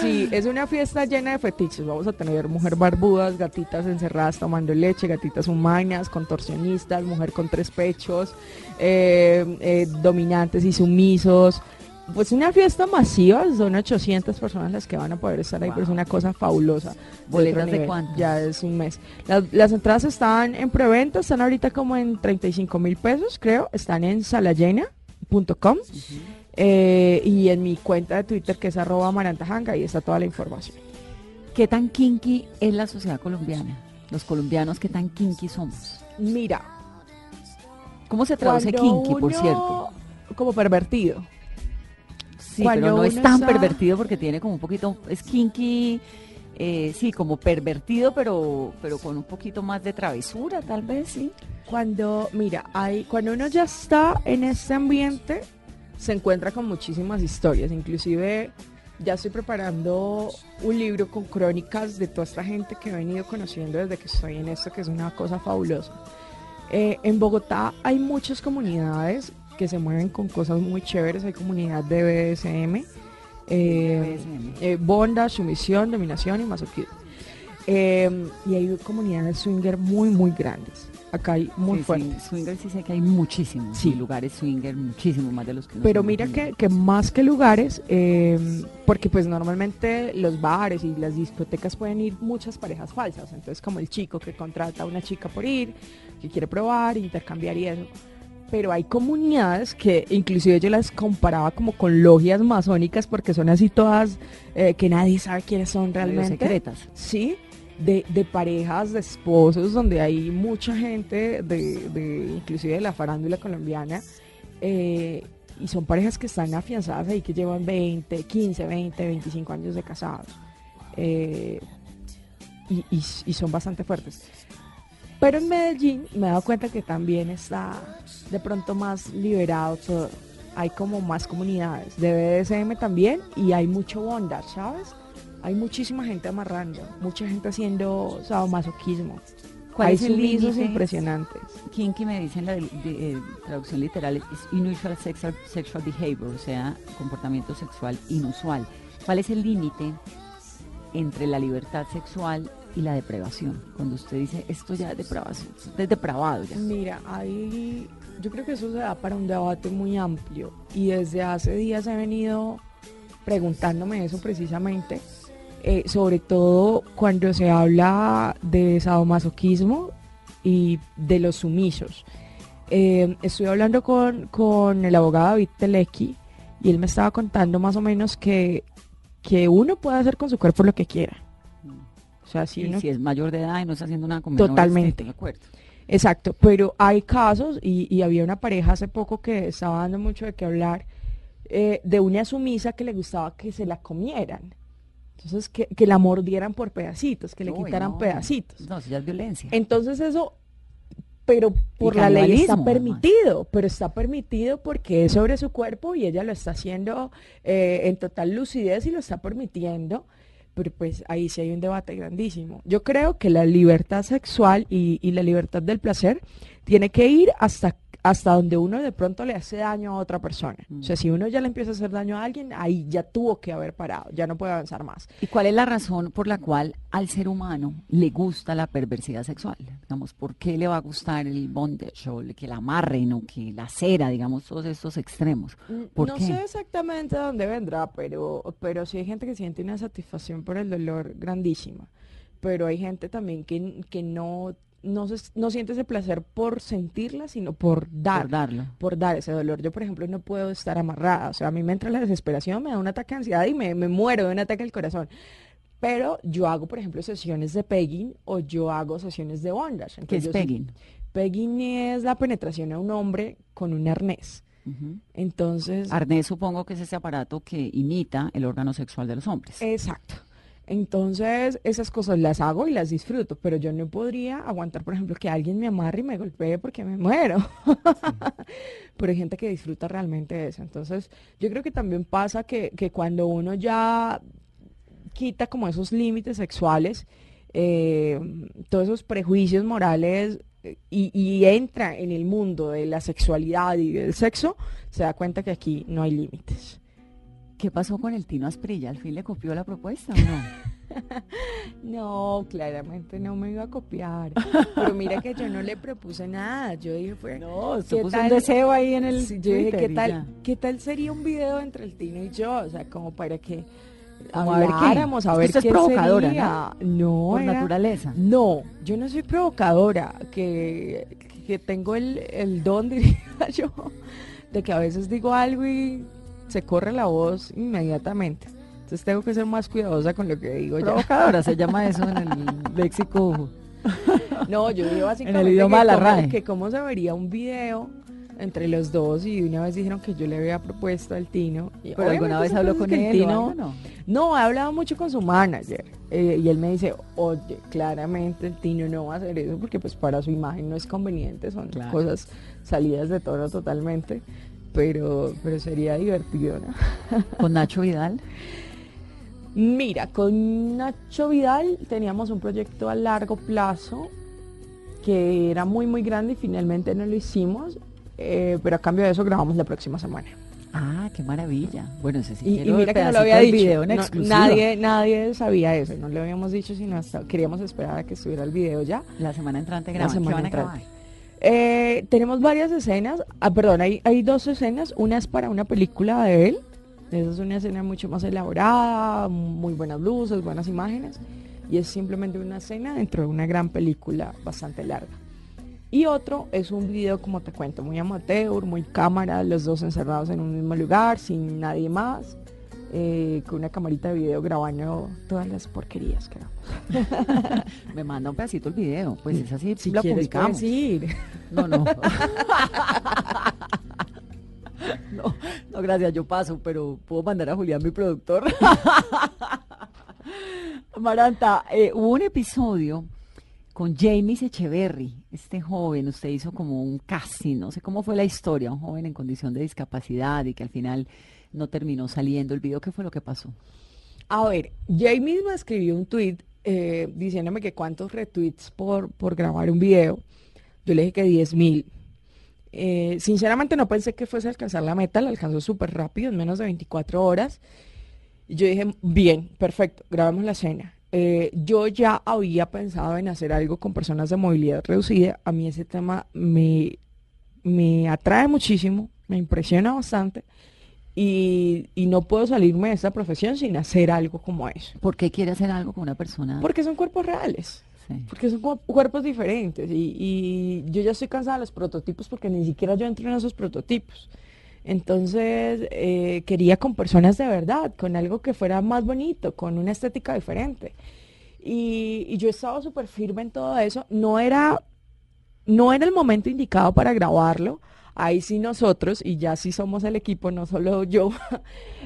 sí, es una fiesta llena de fetiches. Vamos a tener mujer barbudas, gatitas encerradas tomando leche, gatitas humanas, contorsionistas, mujer con tres pechos, eh, eh, dominantes y sumisos. Pues una fiesta masiva, son 800 personas las que van a poder estar ahí, pero es una cosa fabulosa. ¿Boletas de nivel. cuánto? Ya es un mes. Las, las entradas están en preventa, están ahorita como en 35 mil pesos, creo. Están en salayena.com eh, y en mi cuenta de Twitter que es arroba amarantajanga, ahí está toda la información. ¿Qué tan kinky es la sociedad colombiana? Los colombianos, ¿qué tan kinky somos? Mira, ¿Cómo se traduce kinky, por cierto? Como pervertido. Sí, cuando pero no es tan pervertido porque tiene como un poquito, es kinky, eh, sí, como pervertido, pero, pero con un poquito más de travesura, tal vez, sí. Cuando, mira, hay, cuando uno ya está en este ambiente, se encuentra con muchísimas historias. Inclusive ya estoy preparando un libro con crónicas de toda esta gente que he venido conociendo desde que estoy en esto, que es una cosa fabulosa. Eh, en Bogotá hay muchas comunidades que se mueven con cosas muy chéveres. Hay comunidad de BDSM, eh, eh, bonda, sumisión, dominación y masoquismo. Eh, y hay comunidades swinger muy, muy grandes. Acá hay muy Sí, fuertes. sí, swinger sí sé que hay muchísimos. Sí. Lugares swinger muchísimos más de los que Pero mira que, que más que lugares, eh, porque pues normalmente los bares y las discotecas pueden ir muchas parejas falsas. Entonces como el chico que contrata a una chica por ir, que quiere probar, intercambiar y eso. Pero hay comunidades que inclusive yo las comparaba como con logias masónicas porque son así todas eh, que nadie sabe quiénes son realmente. secretas. Sí, de, de parejas, de esposos, donde hay mucha gente, de, de inclusive de la farándula colombiana, eh, y son parejas que están afianzadas ahí, que llevan 20, 15, 20, 25 años de casados. Eh, y, y- son bastante fuertes. Pero en Medellín me he dado cuenta que también está de pronto más liberado. Hay como más comunidades de BDSM también y hay mucho bondage, ¿sabes? Hay muchísima gente amarrando, mucha gente haciendo sadomasoquismo. ¿Cuál Hay es el sumisos límite? impresionantes. Kinky me dicen la de- de- eh, traducción literal es unusual sexual, sexual behavior, o sea, comportamiento sexual inusual. ¿Cuál es el límite entre la libertad sexual y la depravación? Cuando usted dice esto ya es depravación, es depravado ya. Mira, ahí yo creo que eso se da para un debate muy amplio y desde hace días he venido preguntándome eso precisamente, eh, sobre todo cuando se habla de sadomasoquismo y de los sumisos. Eh, estoy hablando con, con el abogado David Telequi y él me estaba contando más o menos que, que uno puede hacer con su cuerpo lo que quiera. O sea, si Y uno si es mayor de edad y no está haciendo nada con Totalmente. de acuerdo. Exacto, pero hay casos, y, y había una pareja hace poco que estaba dando mucho de qué hablar, eh, de una sumisa que le gustaba que se la comieran. Entonces, que, que la mordieran por pedacitos, que le Uy, quitaran no. pedacitos. No, eso ya es violencia. Entonces eso, pero por la ley está permitido, pero está permitido porque es sobre su cuerpo y ella lo está haciendo eh, en total lucidez y lo está permitiendo. Pero pues ahí sí hay un debate grandísimo. Yo creo que la libertad sexual y, y la libertad del placer tiene que ir hasta, hasta donde uno de pronto le hace daño a otra persona. O sea, si uno ya le empieza a hacer daño a alguien, ahí ya tuvo que haber parado, ya no puede avanzar más. ¿Y cuál es la razón por la cual al ser humano le gusta la perversidad sexual? Digamos, ¿por qué le va a gustar el bondage o el que la amarren o que la cera, digamos, todos estos extremos? ¿Por no qué? sé exactamente de dónde vendrá, pero, pero sí hay gente que siente una satisfacción por el dolor grandísima. Pero hay gente también que, que no, no, se- no siente ese placer por sentirla, sino por dar. Por darlo. por dar ese dolor. Yo, por ejemplo, no puedo estar amarrada. O sea, a mí me entra la desesperación, me da un ataque de ansiedad y me, me muero de un ataque al corazón. Pero yo hago, por ejemplo, sesiones de pegging o yo hago sesiones de bondage. ¿Qué es pegging? Pegging es la penetración a un hombre con un arnés. Entonces, Arnés supongo que es ese aparato que imita el órgano sexual de los hombres. Exacto. Entonces, esas cosas las hago y las disfruto, pero yo no podría aguantar, por ejemplo, que alguien me amarre y me golpee porque me muero. pero hay gente que disfruta realmente eso. Entonces, yo creo que también pasa que, que cuando uno ya quita como esos límites sexuales, eh, todos esos prejuicios morales eh, y, y entra en el mundo de la sexualidad y del sexo, se da cuenta que aquí no hay límites. ¿Qué pasó con el Tino Asprilla? ¿Al fin le copió la propuesta o no? No, claramente no me iba a copiar. Pero mira que yo no le propuse nada. Yo dije, fue. No, ¿qué usted puso un deseo ahí en el Sí, yo dije, ¿qué tal. ¿qué tal sería un video entre el Tino y yo? O sea, como para que Como a ver qué. a ver usted es qué provocadora, sería. No, Por era- naturaleza. No, yo no soy provocadora, que, que tengo el, el don, diría yo, de que a veces digo algo y se corre la voz inmediatamente. Entonces tengo que ser más cuidadosa con lo que digo ya. Provocadora se llama eso en el léxico. No, yo digo básicamente En el idioma que, la cómo, RAE. que cómo se vería un video entre los dos y una vez dijeron que yo le había propuesto al Tino. Y Pero alguna vez habló con él. Tino- no? No, he hablado mucho con su manager eh, y él me dice, oye, claramente el Tino no va a hacer eso porque pues para su imagen no es conveniente, son Claro. cosas salidas de tono totalmente, pero, pero sería divertido, ¿no? Con Nacho Vidal. Mira, con Nacho Vidal teníamos un proyecto a largo plazo que era muy muy grande y finalmente no lo hicimos, eh, pero a cambio de eso grabamos la próxima semana. Ah, qué maravilla. Bueno, ese sí Y, mira que no lo había dicho. video en No, exclusiva. nadie, nadie sabía eso. No le habíamos dicho, sino hasta queríamos esperar a que estuviera el video ya. La semana entrante La graban. ¿Qué semana van a entrante. grabar? Eh, tenemos varias escenas. Ah, perdón, hay, hay dos escenas. Una es para una película de él. Esa es una escena mucho más elaborada, muy buenas luces, buenas imágenes. Y es simplemente una escena dentro de una gran película bastante larga. Y otro es un video, como te cuento, muy amateur, muy cámara, los dos encerrados en un mismo lugar, sin nadie más, eh, con una camarita de video grabando todas las porquerías que hagamos. Me manda un pedacito el video. Pues es así, Si lo quieres, publicamos. puedes ir. No, no. no. No, gracias, yo paso, pero puedo mandar a Julián, mi productor. Maranta, eh, hubo un episodio con James Echeverry, este joven, usted hizo como un casting, no sé cómo fue la historia, un joven en condición de discapacidad y que al final no terminó saliendo el video, ¿qué fue lo que pasó? A ver, Jay misma escribió un tweet eh, diciéndome que cuántos retweets por, por grabar un video. Yo le dije que 10 mil. Eh, sinceramente no pensé que fuese a alcanzar la meta, la alcanzó súper rápido, en menos de 24 horas. Y yo dije, bien, perfecto, grabamos la escena. Eh, yo ya había pensado en hacer algo con personas de movilidad reducida. A mí ese tema me, me atrae muchísimo, me impresiona bastante. Y, y no puedo salirme de esta profesión sin hacer algo como eso. ¿Por qué quiere hacer algo con una persona? Porque son cuerpos reales. Sí. Porque son cu- cuerpos diferentes y, y yo ya estoy cansada de los prototipos porque ni siquiera yo entro en esos prototipos. Entonces eh, quería con personas de verdad, con algo que fuera más bonito, con una estética diferente. Y, y yo estaba súper firme en todo eso. No era, no era el momento indicado para grabarlo. Ahí sí nosotros, y ya sí somos el equipo, no solo yo,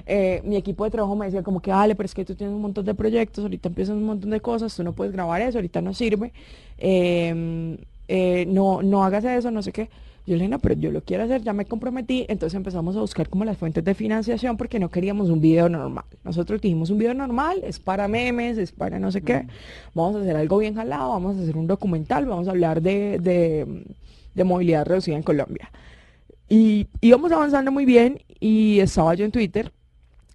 eh, mi equipo de trabajo me decía como que, dale, pero es que tú tienes un montón de proyectos, ahorita empiezan un montón de cosas, tú no puedes grabar eso, ahorita no sirve, eh, eh, no, no hagas eso, no sé qué. Yo le dije, no, pero yo lo quiero hacer, ya me comprometí, entonces empezamos a buscar como las fuentes de financiación porque no queríamos un video normal. Nosotros dijimos un video normal, es para memes, es para no sé qué, vamos a hacer algo bien jalado, vamos a hacer un documental, vamos a hablar de, de, de movilidad reducida en Colombia. Y íbamos avanzando muy bien y estaba yo en Twitter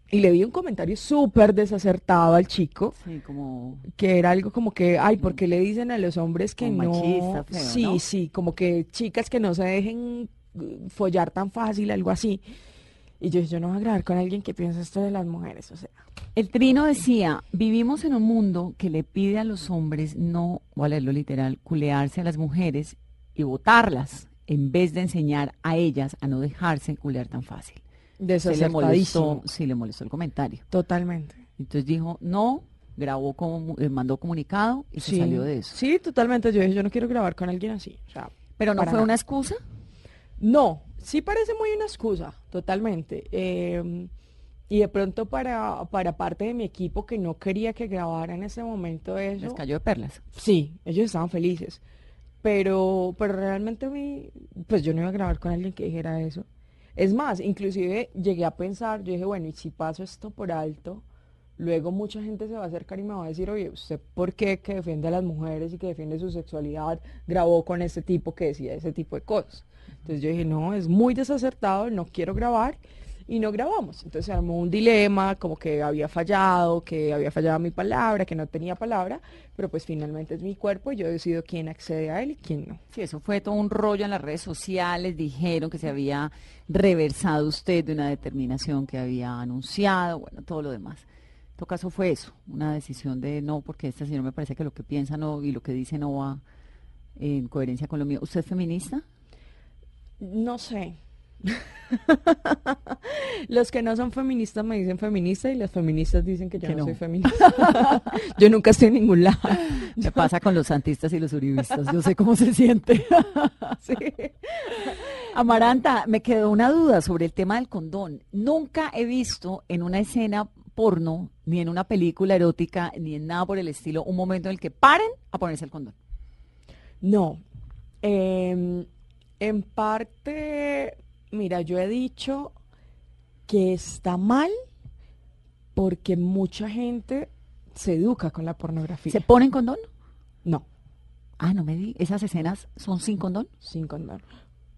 y le vi un comentario súper desacertado al chico, Sí, como que era algo como que, ay, ¿por qué le dicen a los hombres que Como no? machista, feo, sí, ¿no? sí, como que chicas que no se dejen uh, follar tan fácil, algo así. Y yo dije, yo no voy a grabar con alguien que piensa esto de las mujeres, o sea. El trino decía, vivimos en un mundo que le pide a los hombres no, voy a leerlo literal, culearse a las mujeres y votarlas, en vez de enseñar a ellas a no dejarse culear tan fácil. Se le molestó, sí le molestó el comentario. Totalmente. Entonces dijo, no, grabó como, eh, mandó comunicado y se salió de eso. Sí, totalmente. Yo dije, yo no quiero grabar con alguien así. O sea, Pero no fue nada. una excusa. No, sí parece muy una excusa, totalmente. Eh, y de pronto para, para parte de mi equipo que no quería que grabara en ese momento eso, Les cayó de perlas. sí, ellos estaban felices. Pero, pero realmente mí, pues yo no iba a grabar con alguien que dijera eso. Es más, inclusive llegué a pensar, yo dije, bueno, y si paso esto por alto, luego mucha gente se va a acercar y me va a decir, oye, ¿usted por qué que defiende a las mujeres y que defiende su sexualidad grabó con este tipo que decía ese tipo de cosas? Entonces yo dije, no, es muy desacertado, no quiero grabar y no grabamos. Entonces se armó un dilema, como que había fallado, que había fallado mi palabra, que no tenía palabra, pero pues finalmente es mi cuerpo y yo decido quién accede a él y quién no. Sí, eso fue todo un rollo en las redes sociales. Dijeron que se había reversado usted de una determinación que había anunciado, bueno, todo lo demás. En todo caso fue eso, una decisión de no, porque este señor me parece que lo que piensa no y lo que dice no va en coherencia con lo mío. ¿Usted es feminista? No sé. Los que no son feministas me dicen feminista y las feministas dicen que yo Que no, no. soy feminista. yo nunca estoy en ningún lado. ¿Qué pasa con los santistas y los uribistas? Yo sé cómo se siente. Sí. Amaranta, me quedó una duda sobre el tema del condón. Nunca he visto en una escena porno, ni en una película erótica, ni en nada por el estilo, un momento en el que paren a ponerse el condón. No. Em, en parte, mira, yo he dicho que está mal porque mucha gente se educa con la pornografía. ¿Se ponen condón? No, Ah, no me di. ¿Esas escenas son sin condón? sin condón.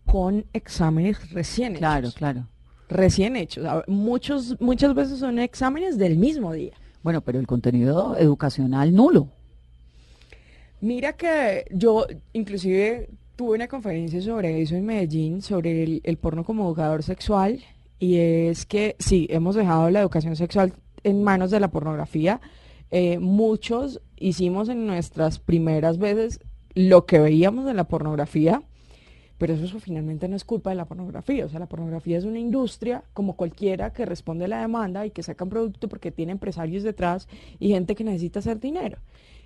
Con exámenes recién Claro, hechos. claro. recién hechos. Muchos, muchas veces son exámenes del mismo día. Bueno, pero el contenido educacional nulo. Mira que yo inclusive tuve una conferencia sobre eso en Medellín, sobre el, el porno como educador sexual, y es que sí, hemos dejado la educación sexual en manos de la pornografía. Eh, muchos hicimos en nuestras primeras veces lo que veíamos en la pornografía, pero eso finalmente no es culpa de la pornografía. O sea, la pornografía es una industria como cualquiera que responde a la demanda y que saca un producto porque tiene empresarios detrás y gente que necesita hacer dinero.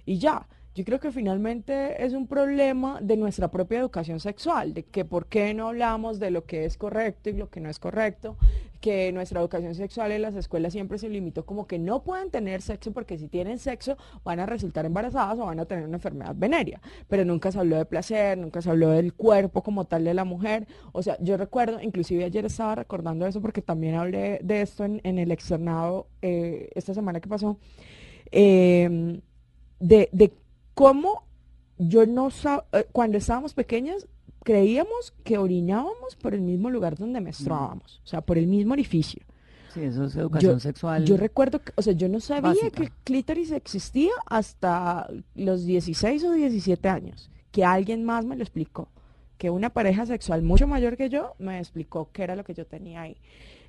Y ya, yo creo que finalmente es un problema de nuestra propia educación sexual, de que por qué no hablamos de lo que es correcto y lo que no es correcto, que nuestra educación sexual en las escuelas siempre se limitó como que no pueden tener sexo porque si tienen sexo van a resultar embarazadas o van a tener una enfermedad venérea, pero nunca se habló de placer, nunca se habló del cuerpo como tal de la mujer, o sea, yo recuerdo, inclusive ayer estaba recordando eso porque también hablé de esto en, el externado eh, esta semana que pasó, eh, de, de cómo yo no sab- eh, cuando estábamos pequeñas creíamos que orinábamos por el mismo lugar donde menstruábamos, o sea, por el mismo orificio. Sí, eso es educación Yo- sexual. Yo recuerdo, que, o sea, yo no sabía Básica. que el clítoris existía hasta los 16 o 17 años, que alguien más me lo explicó, que una pareja sexual mucho mayor que yo me explicó qué era lo que yo tenía ahí.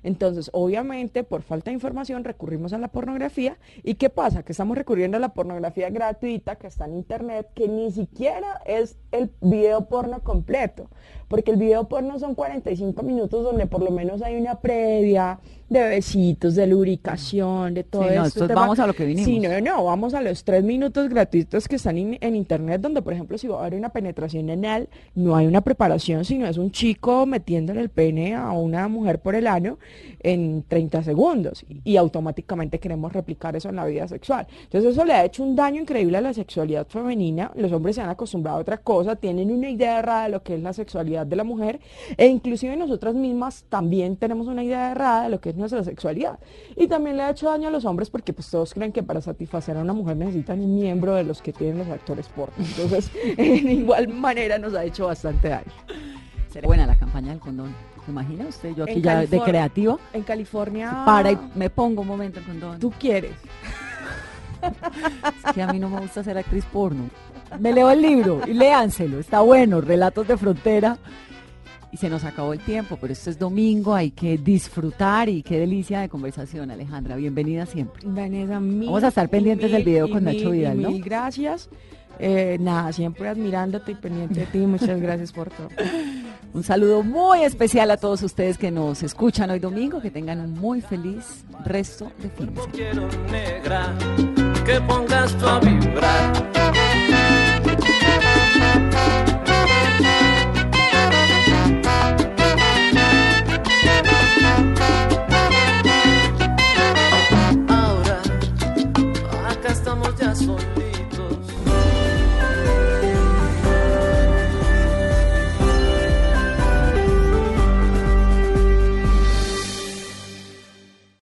Entonces, obviamente, por falta de información, recurrimos a la pornografía. ¿Y qué pasa? Que estamos recurriendo a la pornografía gratuita que está en internet, que ni siquiera es el video porno completo. Porque el video porno son 45 minutos donde por lo menos hay una previa de besitos, de lubricación, de todo Sí, no, esto. esto es vamos a lo que vinimos. Sí, no, no, vamos a los tres minutos gratuitos que están in- en internet, donde por ejemplo si va a haber una penetración anal, no hay una preparación, sino es un chico metiéndole el pene a una mujer por el ano en 30 segundos y automáticamente queremos replicar eso en la vida sexual. Entonces eso le ha hecho un daño increíble a la sexualidad femenina, los hombres se han acostumbrado a otra cosa, tienen una idea errada de lo que es la sexualidad de la mujer e inclusive nosotras mismas también tenemos una idea errada de lo que es nuestra sexualidad. Y también le ha hecho daño a los hombres porque pues todos creen que para satisfacer a una mujer necesitan un miembro de los que tienen los actores porno. Entonces, en igual manera nos ha hecho bastante daño. Será buena la campaña del condón. ¿Se imagina usted? Yo aquí En ya de creativo. En California... Para y me pongo un momento el condón. Tú quieres. Es que a mí no me gusta ser actriz porno. Me leo el libro y léanselo. Está bueno, Relatos de Frontera. Y se nos acabó el tiempo, pero esto es domingo, hay que disfrutar y qué delicia de conversación, Alejandra. Bienvenida siempre. Vanessa, mil Vamos a estar pendientes del video con Nacho mil Vidal, ¿no? Mil gracias. Eh, nada, siempre admirándote y pendiente de ti. Muchas gracias por todo. Un saludo muy especial a todos ustedes que nos escuchan hoy domingo. Que tengan un muy feliz resto de fin que pongas tú a vibrar